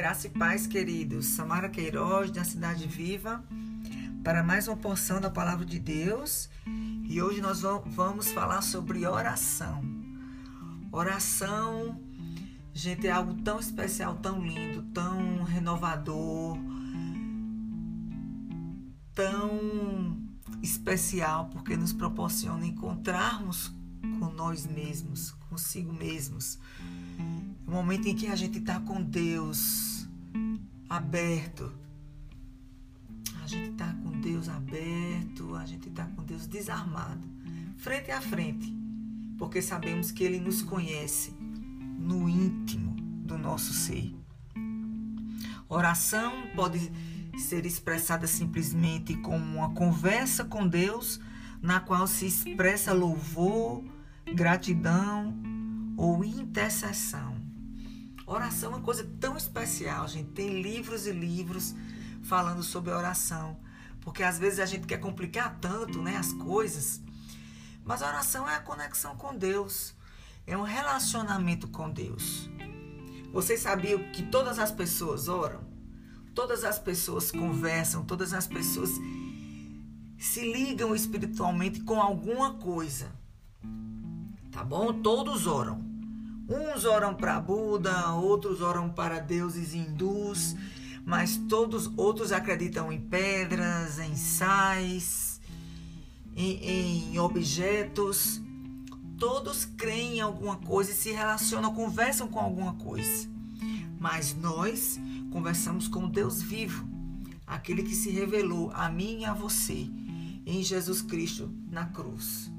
Graça e paz, queridos. Samara Queiroz, da Cidade Viva, para mais uma porção da Palavra de Deus. E hoje nós vamos falar sobre oração. Oração, gente, é algo tão especial, tão lindo, tão renovador, tão especial, porque nos proporciona encontrarmos com nós mesmos, consigo mesmos o momento em que a gente está com Deus aberto. A gente está com Deus aberto, a gente está com Deus desarmado, frente a frente, porque sabemos que Ele nos conhece no íntimo do nosso ser. Oração pode ser expressada simplesmente como uma conversa com Deus, na qual se expressa louvor, gratidão ou intercessão. Oração é uma coisa tão especial, gente. Tem livros e livros falando sobre oração. Porque às vezes a gente quer complicar tanto né, as coisas. Mas a oração é a conexão com Deus. É um relacionamento com Deus. Vocês sabiam que todas as pessoas oram? Todas as pessoas conversam, todas as pessoas se ligam espiritualmente com alguma coisa. Tá bom? Todos oram. Uns oram para Buda, outros oram para deuses hindus, mas todos outros acreditam em pedras, em sais, em, em objetos. Todos creem em alguma coisa e se relacionam, conversam com alguma coisa. Mas nós conversamos com Deus vivo, aquele que se revelou a mim e a você em Jesus Cristo na cruz.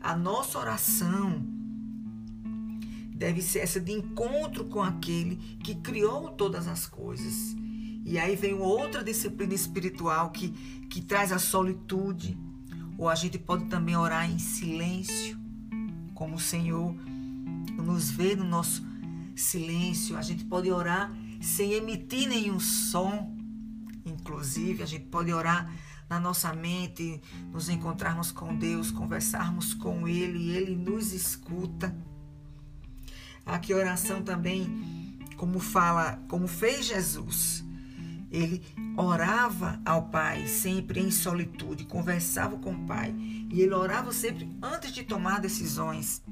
A nossa oração deve ser essa de encontro com aquele que criou todas as coisas. E aí vem outra disciplina espiritual que, que traz a solitude. Ou a gente pode também orar em silêncio, como o Senhor nos vê no nosso silêncio. A gente pode orar sem emitir nenhum som. Inclusive, a gente pode orar na nossa mente, nos encontrarmos com Deus, conversarmos com Ele, Ele nos escuta. Aqui oração também, como fala, como fez Jesus. Ele orava ao Pai sempre em solitude, conversava com o Pai. E ele orava sempre antes de tomar decisões.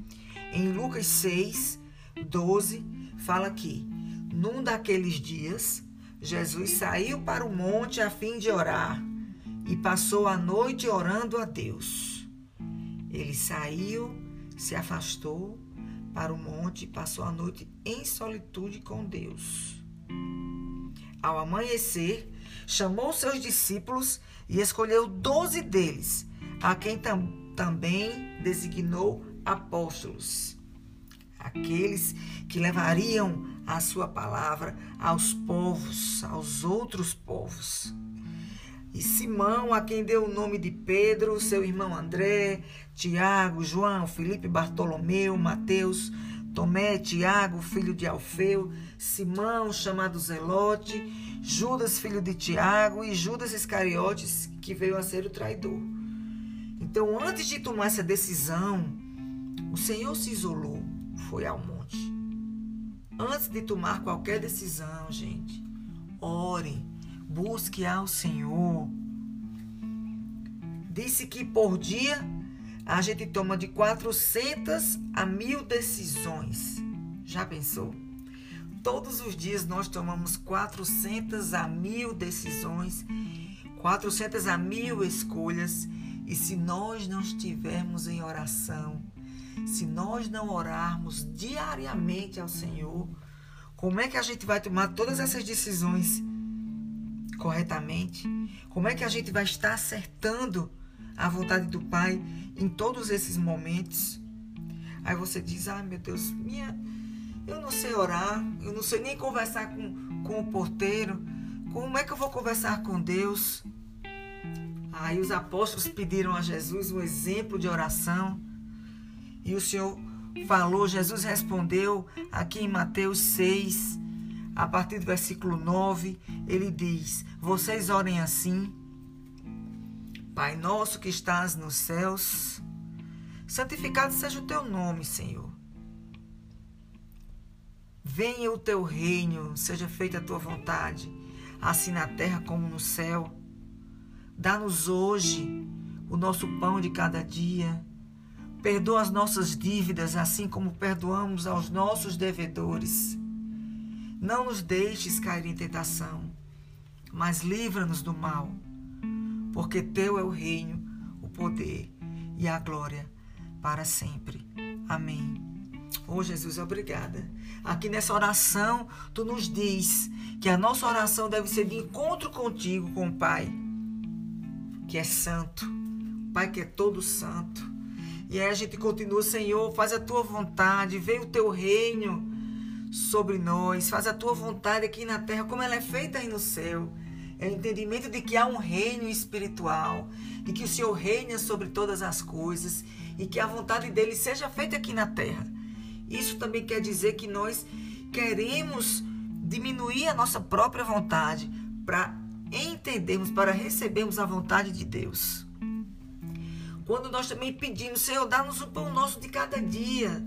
Em Lucas 6, 12, fala aqui: Num daqueles dias, Jesus saiu para o monte a fim de orar e passou a noite orando a Deus. Ele saiu, se afastou para o monte e passou a noite em solitude com Deus. Ao amanhecer, chamou seus discípulos e escolheu doze deles, a quem tam também designou apóstolos. Aqueles que levariam a sua palavra aos povos, aos outros povos. E Simão, a quem deu o nome de Pedro, seu irmão André, Tiago, João, Felipe, Bartolomeu, Mateus, Tomé, Tiago, filho de Alfeu, Simão, chamado Zelote, Judas, filho de Tiago, e Judas Iscariotes, que veio a ser o traidor. Então, antes de tomar essa decisão, o Senhor se isolou, foi ao monte. Antes de tomar qualquer decisão, gente, ore busque ao Senhor. Disse que por dia a gente toma de 400 a mil decisões. Já pensou? Todos os dias nós tomamos 400 a mil decisões, 400 a mil escolhas. E se nós não estivermos em oração, se nós não orarmos diariamente ao Senhor, como é que a gente vai tomar todas essas decisões? Corretamente? Como é que a gente vai estar acertando a vontade do Pai em todos esses momentos? Aí você diz: "Ah, meu Deus, minha eu não sei orar, eu não sei nem conversar com, com o porteiro. Como é que eu vou conversar com Deus?" Aí os apóstolos pediram a Jesus um exemplo de oração. E o Senhor falou, Jesus respondeu aqui em Mateus 6, a partir do versículo 9, ele diz: Vocês orem assim. Pai nosso que estás nos céus, santificado seja o teu nome, Senhor. Venha o teu reino, seja feita a tua vontade, assim na terra como no céu. Dá-nos hoje o nosso pão de cada dia. Perdoa as nossas dívidas, assim como perdoamos aos nossos devedores. Não nos deixes cair em tentação, mas livra-nos do mal, porque teu é o reino, o poder e a glória para sempre. Amém. Oh Jesus, obrigada. Aqui nessa oração, tu nos diz que a nossa oração deve ser de encontro contigo, com o Pai, que é santo, Pai que é todo santo. E aí a gente continua, Senhor, faz a tua vontade, vem o teu reino sobre nós, faz a tua vontade aqui na terra, como ela é feita aí no céu. É o entendimento de que há um reino espiritual, de que o Senhor reina sobre todas as coisas e que a vontade dele seja feita aqui na terra. Isso também quer dizer que nós queremos diminuir a nossa própria vontade para entendermos, para recebermos a vontade de Deus. Quando nós também pedimos, Senhor, dá-nos o pão nosso de cada dia.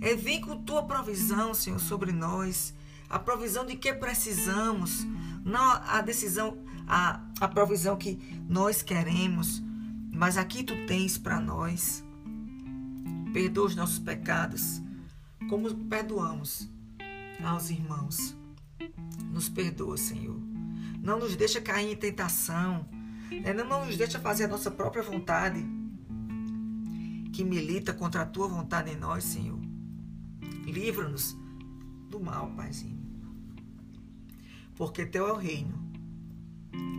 É, vem com tua provisão, Senhor, sobre nós. A provisão de que precisamos. Não a decisão, a, a provisão que nós queremos. Mas aqui tu tens para nós. Perdoa os nossos pecados, como perdoamos aos irmãos. Nos perdoa, Senhor. Não nos deixa cair em tentação. Né? Não nos deixa fazer a nossa própria vontade, que milita contra a tua vontade em nós, Senhor. Livra-nos do mal, Paizinho. Porque teu é o reino,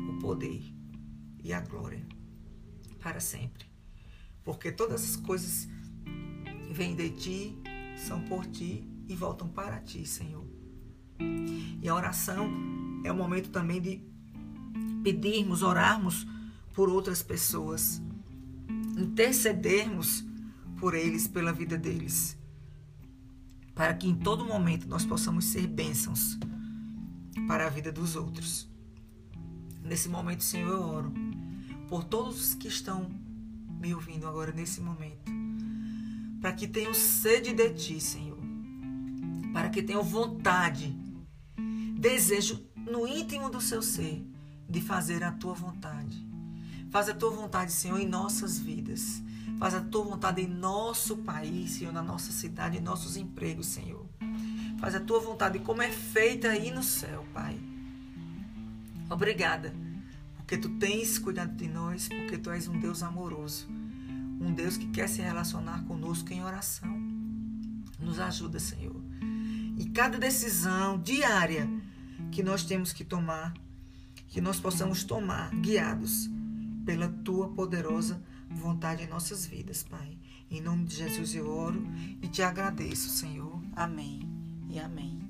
o poder e a glória para sempre. Porque todas as coisas vêm de ti, são por ti e voltam para ti, Senhor. E a oração é o momento também de pedirmos, orarmos por outras pessoas, intercedermos por eles, pela vida deles, para que em todo momento nós possamos ser bênçãos para a vida dos outros. Nesse momento, Senhor, eu oro por todos os que estão me ouvindo agora nesse momento para que tenham sede de ti, Senhor. Para que tenham vontade, desejo no íntimo do seu ser de fazer a tua vontade. Faz a tua vontade, Senhor, em nossas vidas. Faz a tua vontade em nosso país, Senhor, na nossa cidade, em nossos empregos, Senhor. Faz a tua vontade como é feita aí no céu, Pai. Obrigada, porque tu tens cuidado de nós, porque tu és um Deus amoroso um Deus que quer se relacionar conosco em oração. Nos ajuda, Senhor. E cada decisão diária que nós temos que tomar, que nós possamos tomar guiados pela tua poderosa vontade em nossas vidas, Pai. Em nome de Jesus eu oro e te agradeço, Senhor. Amém e amém.